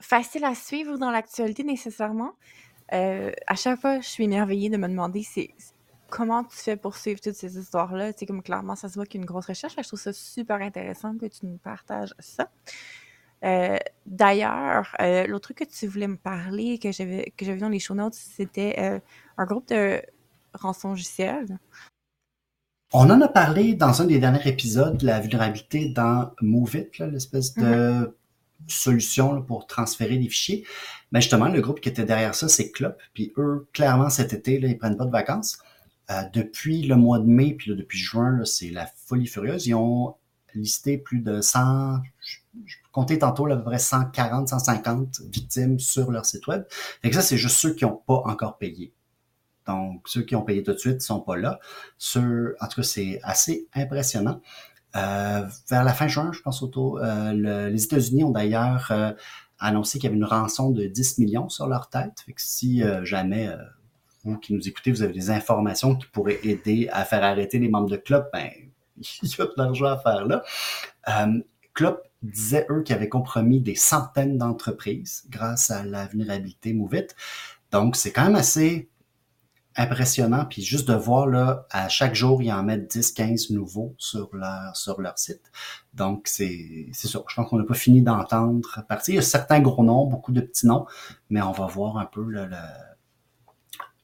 facile à suivre dans l'actualité nécessairement. Euh, à chaque fois, je suis émerveillée de me demander c'est comment tu fais pour suivre toutes ces histoires-là? Sais, comme clairement, ça se voit qu'il y a une grosse recherche. Je trouve ça super intéressant que tu nous partages ça. Euh, d'ailleurs, euh, l'autre truc que tu voulais me parler, que j'avais j'avais dans les show notes, c'était un groupe de rançongiciels. On en a parlé dans un des derniers épisodes de la vulnérabilité dans Move l'espèce de solution pour transférer des fichiers. Mais justement, le groupe qui était derrière ça, c'est Clop. Puis eux, clairement, cet été, là, ils prennent pas de vacances. Euh, depuis le mois de mai, puis depuis juin, c'est la folie furieuse. Ils ont listé plus de 100, je, comptais tantôt à peu près 140, 150 victimes sur leur site web. Et ça, c'est juste ceux qui n'ont pas encore payé. Donc, ceux qui ont payé tout de suite ne sont pas là. En tout cas, c'est assez impressionnant. Euh, vers la fin juin, je pense autour, euh, les États-Unis ont d'ailleurs euh, annoncé qu'il y avait une rançon de 10 millions sur leur tête. Si jamais vous qui nous écoutez, vous avez des informations qui pourraient aider à faire arrêter les membres de Club, ben il y a de l'argent à faire là. Club disait, eux, qu'ils avaient compromis des centaines d'entreprises grâce à la vulnérabilité Movit. Donc, c'est quand même assez impressionnant. Puis juste de voir, là, à chaque jour, ils en mettent 10, 15 nouveaux sur leur, sur leur site. Donc, c'est, ça. Je pense qu'on n'a pas fini d'entendre partir. Il y a certains gros noms, beaucoup de petits noms, mais on va voir un peu le,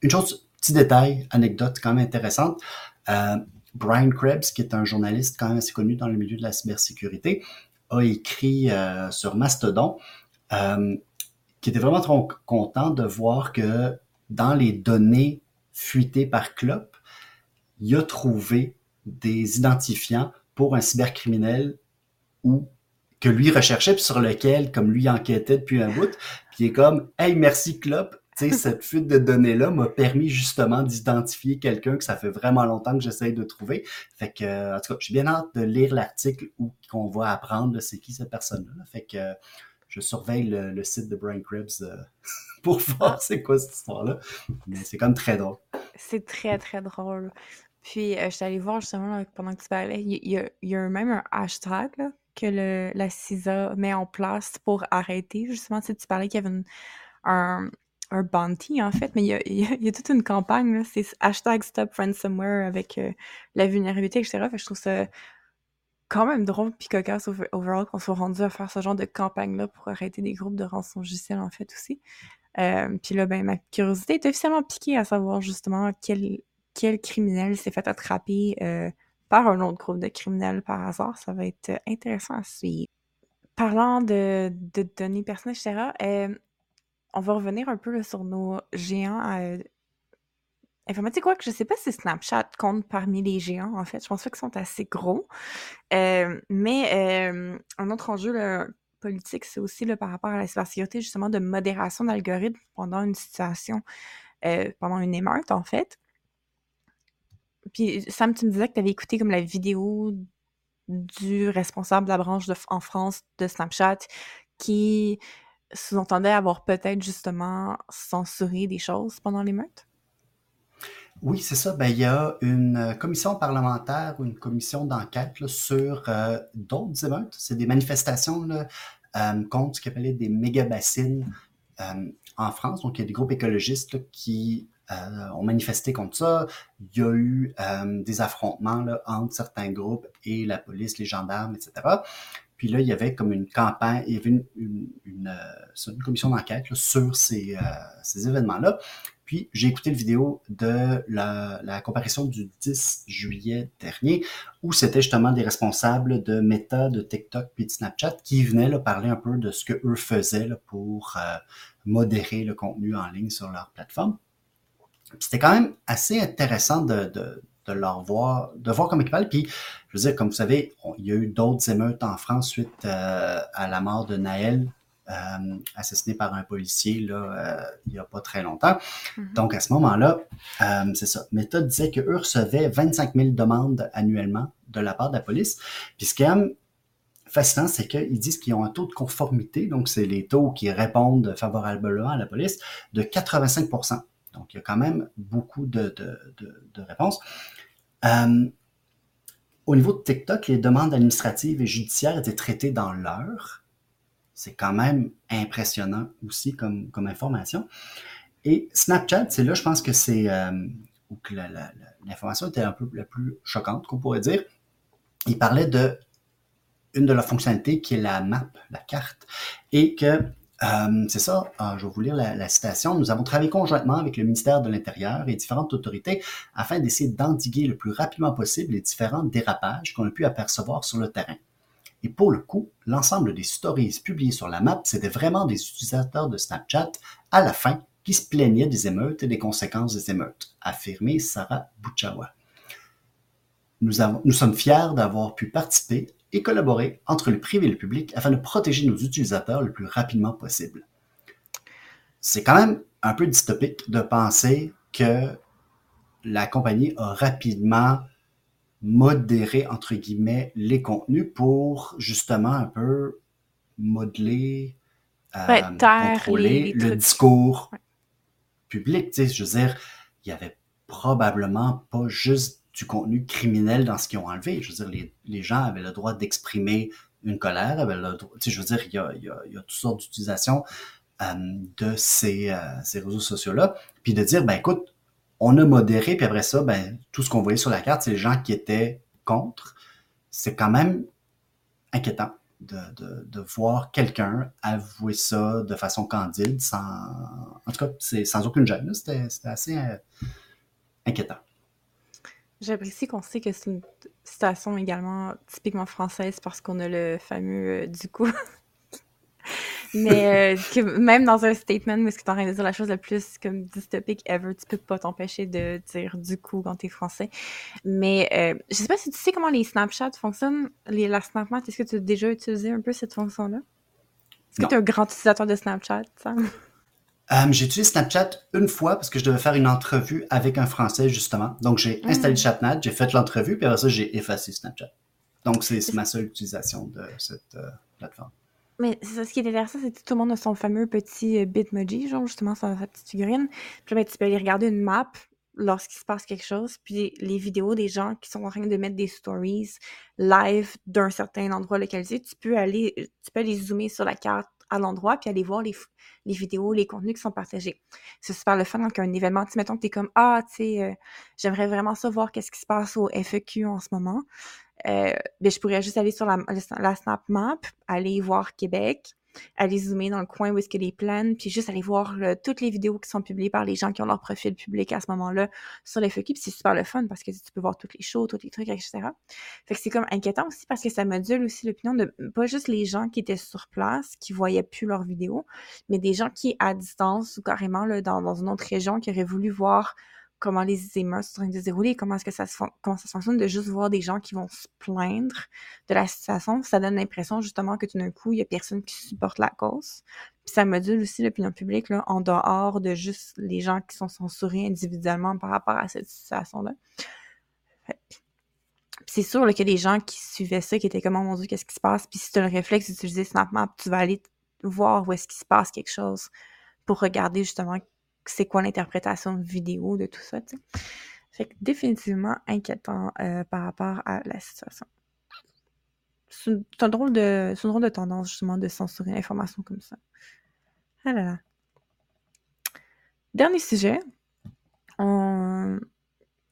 une chose, petit détail, anecdote quand même intéressante. Euh, Brian Krebs, qui est un journaliste quand même assez connu dans le milieu de la cybersécurité, a écrit sur Mastodon qui était vraiment trop content de voir que dans les données fuitées par Clop, il a trouvé des identifiants pour un cybercriminel ou que lui recherchait, puis sur lequel, comme lui enquêtait depuis un bout, puis il est comme Hey, merci Clop, cette fuite de données-là m'a permis justement d'identifier quelqu'un que ça fait vraiment longtemps que j'essaye de trouver. Fait que, en tout cas, j'ai bien hâte de lire l'article où qu'on va apprendre c'est qui cette personne-là. Fait que je surveille le, site de Brian Krebs euh, pour voir c'est quoi cette histoire-là. Mais c'est comme très drôle. C'est très, très drôle. Puis, euh, je suis allée voir justement pendant que tu parlais, il y, a, même un hashtag que la CISA met en place pour arrêter. Justement, tu, tu parlais qu'il y avait un, un bounty, en fait, mais il y a, toute une campagne, c'est hashtag Stop Ransomware avec euh, la vulnérabilité, etc. Fait je trouve ça quand même drôle puis cocasse overall qu'on soit rendu à faire ce genre de campagne-là pour arrêter des groupes de rançon logiciel, en fait, aussi. Euh, puis là, ben, ma curiosité est officiellement piquée à savoir justement quel, quel criminel s'est fait attraper euh, par un autre groupe de criminels par hasard. Ça va être intéressant à suivre. Parlant de, de données personnelles, etc., euh, on va revenir un peu sur nos géants euh, informatiques. Quoi que je sais pas si Snapchat compte parmi les géants, en fait. Je pense pas qu'ils sont assez gros. Euh, mais un autre enjeu politique, c'est aussi par rapport à la cybersécurité, justement, de modération d'algorithmes pendant une situation, pendant une émeute, en fait. Puis Sam, tu me disais que tu avais écouté comme la vidéo du responsable de la branche en France de Snapchat qui sous-entendait avoir peut-être justement censuré des choses pendant l'émeute? Oui, c'est ça. Ben, il y a une commission parlementaire ou une commission d'enquête sur euh, d'autres émeutes. C'est des manifestations euh, contre ce qu'on appelait des méga-bassines euh, en France. Donc, il y a des groupes écologistes qui euh, ont manifesté contre ça. Il y a eu euh, des affrontements entre certains groupes et la police, les gendarmes, etc. Puis là, il y avait comme une campagne, il y avait une, euh, commission d'enquête sur ces événements-là. Puis j'ai écouté la vidéo de la, comparution du 10 juillet dernier, où c'était justement des responsables de Meta, de TikTok puis de Snapchat qui venaient parler un peu de ce que eux faisaient pour modérer le contenu en ligne sur leur plateforme c'était quand même assez intéressant de, leur voir, de voir comment ils parlent. Puis, je veux dire, comme vous savez, il y a eu d'autres émeutes en France suite euh, à la mort de Naël, euh, assassiné par un policier là, euh, il n'y a pas très longtemps. Mm-hmm. Donc, à ce moment-là, c'est ça. Meta disait qu'eux recevaient 25 000 demandes annuellement de la part de la police. Puis, ce qui est fascinant, c'est qu'ils disent qu'ils ont un taux de conformité, donc c'est les taux qui répondent favorablement à la police, de 85 donc, il y a quand même beaucoup de, réponses. Euh, au niveau de TikTok, les demandes administratives et judiciaires étaient traitées dans l'heure. C'est quand même impressionnant aussi comme, information. Et Snapchat, c'est là, je pense que c'est euh, où l'information était un peu la plus choquante qu'on pourrait dire. Il parlait de une de leurs fonctionnalités qui est la map, la carte, et que euh, c'est ça, ah, je vais vous lire la, citation. Nous avons travaillé conjointement avec le ministère de l'Intérieur et différentes autorités afin d'essayer d'endiguer le plus rapidement possible les différents dérapages qu'on a pu apercevoir sur le terrain. Et pour le coup, l'ensemble des stories publiées sur la map, c'était vraiment des utilisateurs de Snapchat à la fin qui se plaignaient des émeutes et des conséquences des émeutes, affirmé Sarah Bouchawa. Nous, nous sommes fiers d'avoir pu participer et collaborer entre le privé et le public afin de protéger nos utilisateurs le plus rapidement possible. C'est quand même un peu dystopique de penser que la compagnie a rapidement modéré, entre guillemets, les contenus pour justement un peu modeler, euh, contrôler le discours public. Tu sais, je veux dire, il y avait probablement pas juste du contenu criminel dans ce qu'ils ont enlevé. Je veux dire, les, les gens avaient le droit d'exprimer une colère, avaient le droit, tu sais, je veux dire, il y a, il y a, il y a toutes sortes d'utilisations euh, de ces, euh, ces réseaux sociaux-là, puis de dire, ben écoute, on a modéré, puis après ça, ben tout ce qu'on voyait sur la carte, c'est les gens qui étaient contre. C'est quand même inquiétant de, voir quelqu'un avouer ça de façon candide, sans, en tout cas, sans aucune gêne. C'était assez euh, inquiétant. J'apprécie qu'on sait que c'est situation également typiquement française parce qu'on a le fameux euh, du coup. Mais euh, que même dans un statement où est-ce que tu en train de dire la chose la plus comme dystopique ever, tu peux pas t'empêcher de dire du coup quand t'es français. Mais euh, je sais pas si tu sais comment les Snapchat fonctionnent, les, la SnapMap, est-ce que tu as déjà utilisé un peu cette fonction-là? Est-ce que tu es un grand utilisateur de Snapchat, Sam? Euh, j'ai utilisé Snapchat une fois parce que je devais faire une entrevue avec un Français, justement. Donc, j'ai installé ChatNat, j'ai fait l'entrevue, puis après ça, j'ai effacé Snapchat. Donc, c'est ma seule utilisation de cette euh, plateforme. Mais c'est ça, ce qui est intéressant, c'est que tout le monde a son fameux petit euh, Bitmoji, genre justement sa, sa petite figurine. Puis ben, tu peux aller regarder une map lorsqu'il se passe quelque chose, puis les vidéos des gens qui sont en train de mettre des stories live d'un certain endroit localisé, tu peux aller, tu peux aller zoomer sur la carte à l'endroit puis aller voir les, les vidéos, les contenus qui sont partagés. C'est super le fun donc un événement. Tu mettons que tu es comme Ah, tu sais, euh, j'aimerais vraiment savoir qu'est-ce qui se passe au FEQ en ce moment. Euh, ben, je pourrais juste aller sur la, la Snap Map, aller voir Québec, aller zoomer dans le coin où est-ce que les plaines, puis juste aller voir toutes les vidéos qui sont publiées par les gens qui ont leur profil public à ce moment-là sur les FAQ, puis c'est super le fun parce que tu peux voir toutes les shows, tous les trucs, etc. Fait que c'est comme inquiétant aussi parce que ça module aussi l'opinion de pas juste les gens qui étaient sur place, qui voyaient plus leurs vidéos, mais des gens qui, à distance ou carrément là, dans, dans une autre région, qui auraient voulu voir comment les émeutes sont en train de se dérouler, comment est-ce que ça se, comment ça fonctionne, de juste voir des gens qui vont se plaindre de la situation, ça donne l'impression justement que tout d'un coup, il y a personne qui supporte la cause. Puis ça module aussi l'opinion publique en dehors de juste les gens qui sont censurés individuellement par rapport à cette situation-là. C'est sûr a des gens qui suivaient ça, qui étaient comme, oh mon Dieu, qu'est-ce qui se passe? Puis si tu as le réflexe d'utiliser SnapMap, tu vas aller voir où est-ce qu'il se passe quelque chose pour regarder justement c'est quoi l'interprétation vidéo de tout ça, tu. Fait que définitivement inquiétant euh, par rapport à la situation. C'est un drôle de, une drôle de tendance justement de censurer l'information comme ça. Ah là là. Dernier sujet.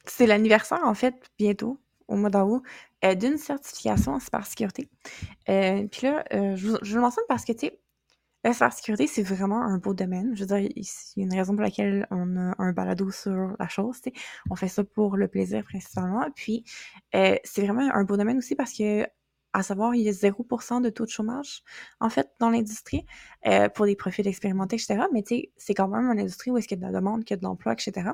C'est l'anniversaire en fait bientôt au mois d'août euh, d'une certification en cybersécurité. Euh, Puis là, je, je, vous le mentionne parce que tu sais, la cybersécurité, c'est vraiment un beau domaine. Je veux dire, il y a une raison pour laquelle on a un balado sur la chose. On fait ça pour le plaisir principalement. Puis, euh, c'est vraiment un beau domaine aussi parce que, à savoir, il y a 0% de taux de chômage, en fait, dans l'industrie, euh, pour des profils expérimentés, etc. Mais tu sais, c'est quand même une industrie où est-ce qu'il y a de la demande, qu'il y a de l'emploi, etc.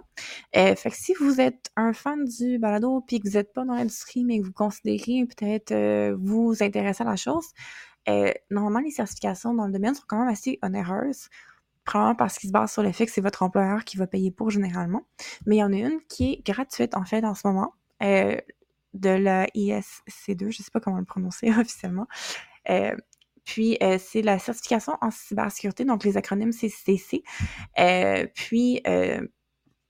Euh, fait que si vous êtes un fan du balado, puis que vous n'êtes pas dans l'industrie, mais que vous considérez peut-être euh, vous intéresser à la chose, euh, normalement, les certifications dans le domaine sont quand même assez onéreuses. Probablement parce qu'ils se basent sur le fait que c'est votre employeur qui va payer pour généralement. Mais il y en a une qui est gratuite, en fait, en ce moment, euh, de la ISC2, je ne sais pas comment le prononcer officiellement. Euh, puis, c'est la certification en cybersécurité, donc les acronymes c'est CC. puis,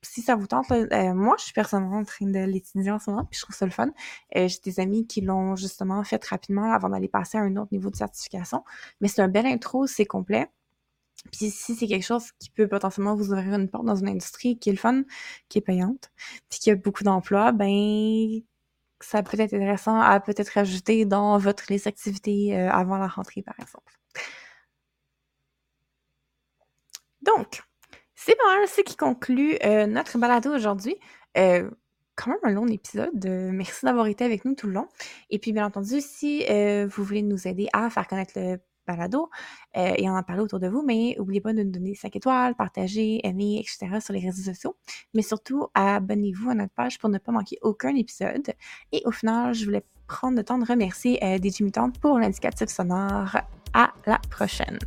si ça vous tente, euh, moi, je suis personnellement en train de l'étudier en ce moment, puis je trouve ça le fun. Euh, j'ai des amis qui l'ont justement fait rapidement avant d'aller passer à un autre niveau de certification. Mais c'est un bel intro, c'est complet. Puis si c'est quelque chose qui peut potentiellement vous ouvrir une porte dans une industrie qui est le fun, qui est payante, puis qui a beaucoup d'emplois, ben ça peut être intéressant à peut-être ajouter dans votre les activités euh, avant la rentrée, par exemple. Donc, c'est pas ce qui conclut euh, notre balado aujourd'hui. Euh, quand même un long épisode. Euh, merci d'avoir été avec nous tout le long. Et puis, bien entendu, si vous voulez nous aider à faire connaître le balado et en parler autour de vous, mais n'oubliez pas de nous donner 5 étoiles, partager, aimer, etc. sur les réseaux sociaux. Mais surtout, abonnez-vous à notre page pour ne pas manquer aucun épisode. Et au final, je voulais prendre le temps de remercier DJ pour l'indicatif sonore. À la prochaine!